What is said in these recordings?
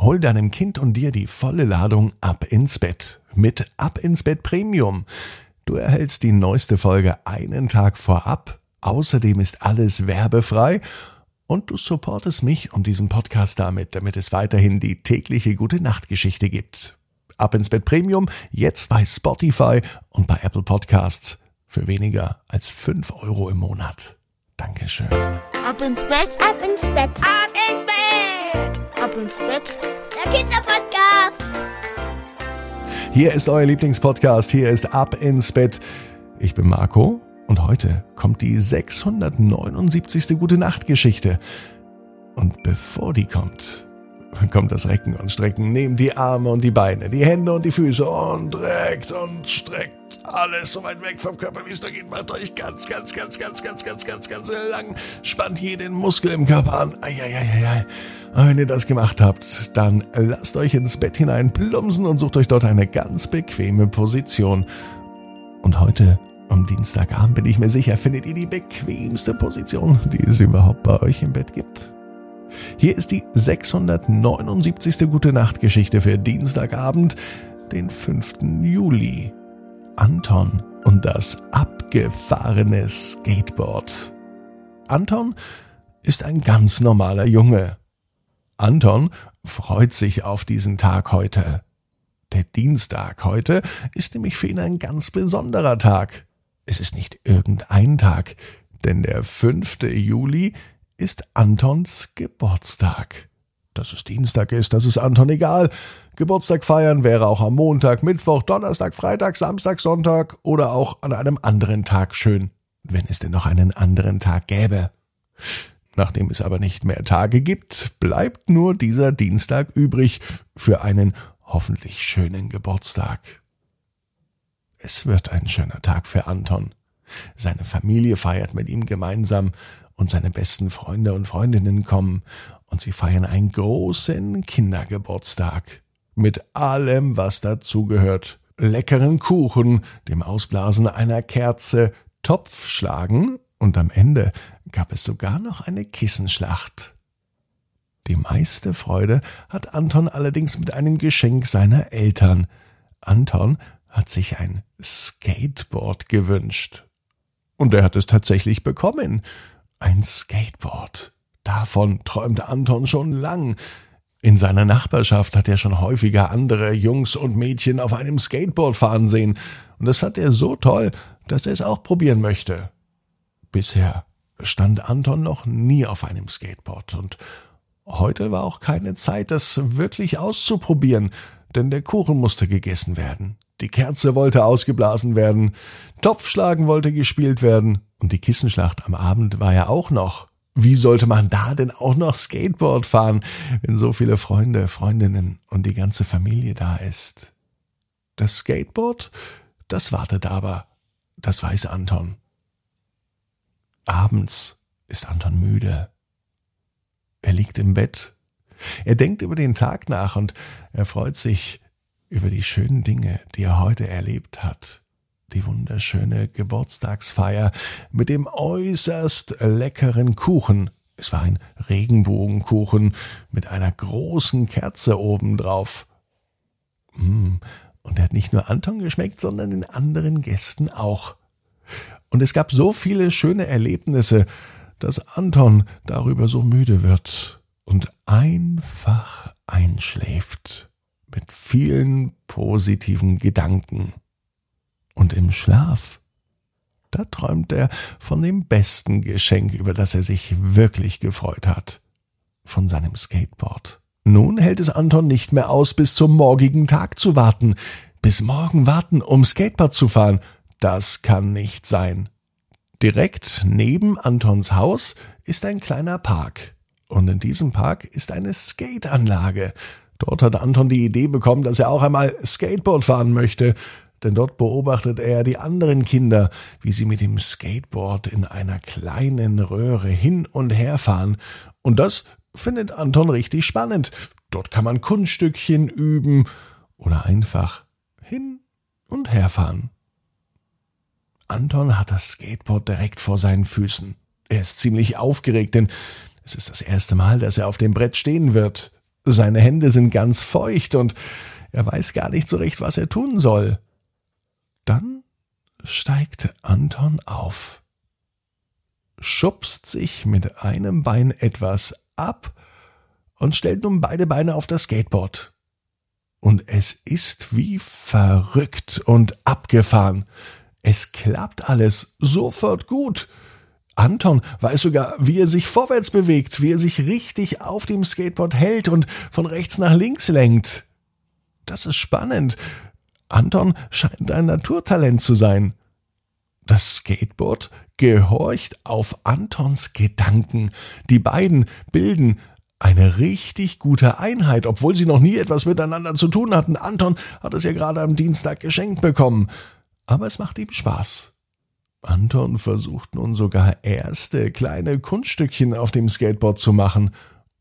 Hol deinem Kind und dir die volle Ladung ab ins Bett mit Ab ins Bett Premium. Du erhältst die neueste Folge einen Tag vorab. Außerdem ist alles werbefrei und du supportest mich und diesen Podcast damit, damit es weiterhin die tägliche gute Nachtgeschichte gibt. Ab ins Bett Premium jetzt bei Spotify und bei Apple Podcasts für weniger als fünf Euro im Monat. Dankeschön. Ab ins Bett, ab ins Bett, ab ins Bett, ab ins Bett. Der Kinderpodcast. Hier ist euer Lieblingspodcast. Hier ist Ab ins Bett. Ich bin Marco und heute kommt die 679. Gute Nacht Geschichte. Und bevor die kommt, kommt das Recken und Strecken. Nehmt die Arme und die Beine, die Hände und die Füße und reckt und streckt alles so weit weg vom Körper, wie es nur geht. Macht euch ganz, ganz, ganz, ganz, ganz, ganz, ganz, ganz lang. Spannt jeden Muskel im Körper an. Eieieiei. Wenn ihr das gemacht habt, dann lasst euch ins Bett hinein plumpsen und sucht euch dort eine ganz bequeme Position. Und heute am Dienstagabend bin ich mir sicher, findet ihr die bequemste Position, die es überhaupt bei euch im Bett gibt. Hier ist die 679. Gute Nacht Geschichte für Dienstagabend, den 5. Juli. Anton und das abgefahrene Skateboard. Anton ist ein ganz normaler Junge. Anton freut sich auf diesen Tag heute. Der Dienstag heute ist nämlich für ihn ein ganz besonderer Tag. Es ist nicht irgendein Tag, denn der 5. Juli ist Antons Geburtstag. Dass es Dienstag ist, das ist Anton egal. Geburtstag feiern wäre auch am Montag, Mittwoch, Donnerstag, Freitag, Samstag, Sonntag oder auch an einem anderen Tag schön, wenn es denn noch einen anderen Tag gäbe. Nachdem es aber nicht mehr Tage gibt, bleibt nur dieser Dienstag übrig für einen hoffentlich schönen Geburtstag. Es wird ein schöner Tag für Anton. Seine Familie feiert mit ihm gemeinsam und seine besten Freunde und Freundinnen kommen und sie feiern einen großen Kindergeburtstag. Mit allem, was dazugehört. Leckeren Kuchen, dem Ausblasen einer Kerze, Topfschlagen und am Ende gab es sogar noch eine Kissenschlacht. Die meiste Freude hat Anton allerdings mit einem Geschenk seiner Eltern. Anton hat sich ein Skateboard gewünscht. Und er hat es tatsächlich bekommen. Ein Skateboard. Davon träumte Anton schon lang. In seiner Nachbarschaft hat er schon häufiger andere Jungs und Mädchen auf einem Skateboard fahren sehen, und das fand er so toll, dass er es auch probieren möchte. Bisher stand Anton noch nie auf einem Skateboard, und heute war auch keine Zeit, das wirklich auszuprobieren, denn der Kuchen musste gegessen werden, die Kerze wollte ausgeblasen werden, Topfschlagen wollte gespielt werden, und die Kissenschlacht am Abend war ja auch noch. Wie sollte man da denn auch noch Skateboard fahren, wenn so viele Freunde, Freundinnen und die ganze Familie da ist? Das Skateboard, das wartet aber, das weiß Anton. Abends ist Anton müde. Er liegt im Bett. Er denkt über den Tag nach und er freut sich über die schönen Dinge, die er heute erlebt hat die wunderschöne Geburtstagsfeier mit dem äußerst leckeren Kuchen. Es war ein Regenbogenkuchen mit einer großen Kerze obendrauf. Mm, und er hat nicht nur Anton geschmeckt, sondern den anderen Gästen auch. Und es gab so viele schöne Erlebnisse, dass Anton darüber so müde wird und einfach einschläft mit vielen positiven Gedanken. Und im Schlaf, da träumt er von dem besten Geschenk, über das er sich wirklich gefreut hat. Von seinem Skateboard. Nun hält es Anton nicht mehr aus, bis zum morgigen Tag zu warten. Bis morgen warten, um Skateboard zu fahren. Das kann nicht sein. Direkt neben Antons Haus ist ein kleiner Park. Und in diesem Park ist eine Skateanlage. Dort hat Anton die Idee bekommen, dass er auch einmal Skateboard fahren möchte denn dort beobachtet er die anderen Kinder, wie sie mit dem Skateboard in einer kleinen Röhre hin und her fahren. Und das findet Anton richtig spannend. Dort kann man Kunststückchen üben oder einfach hin und her fahren. Anton hat das Skateboard direkt vor seinen Füßen. Er ist ziemlich aufgeregt, denn es ist das erste Mal, dass er auf dem Brett stehen wird. Seine Hände sind ganz feucht und er weiß gar nicht so recht, was er tun soll. Dann steigt Anton auf, schubst sich mit einem Bein etwas ab und stellt nun beide Beine auf das Skateboard. Und es ist wie verrückt und abgefahren. Es klappt alles sofort gut. Anton weiß sogar, wie er sich vorwärts bewegt, wie er sich richtig auf dem Skateboard hält und von rechts nach links lenkt. Das ist spannend. Anton scheint ein Naturtalent zu sein. Das Skateboard gehorcht auf Antons Gedanken. Die beiden bilden eine richtig gute Einheit, obwohl sie noch nie etwas miteinander zu tun hatten. Anton hat es ja gerade am Dienstag geschenkt bekommen. Aber es macht ihm Spaß. Anton versucht nun sogar erste kleine Kunststückchen auf dem Skateboard zu machen.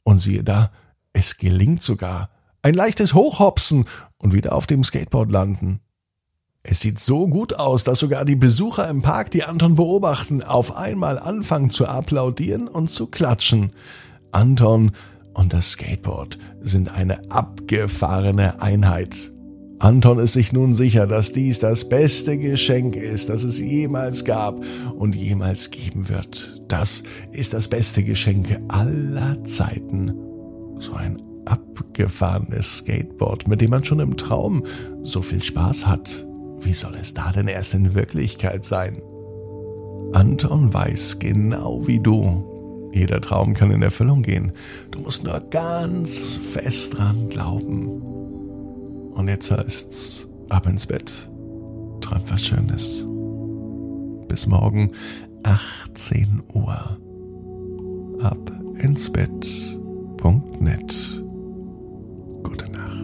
Und siehe da, es gelingt sogar. Ein leichtes Hochhopsen und wieder auf dem Skateboard landen. Es sieht so gut aus, dass sogar die Besucher im Park, die Anton beobachten, auf einmal anfangen zu applaudieren und zu klatschen. Anton und das Skateboard sind eine abgefahrene Einheit. Anton ist sich nun sicher, dass dies das beste Geschenk ist, das es jemals gab und jemals geben wird. Das ist das beste Geschenk aller Zeiten. So ein abgefahrenes Skateboard, mit dem man schon im Traum so viel Spaß hat. Wie soll es da denn erst in Wirklichkeit sein? Anton weiß genau wie du. Jeder Traum kann in Erfüllung gehen. Du musst nur ganz fest dran glauben. Und jetzt heißt's ab ins Bett. Träumt was Schönes. Bis morgen 18 Uhr. Ab ins Bett.net. Gute Nacht.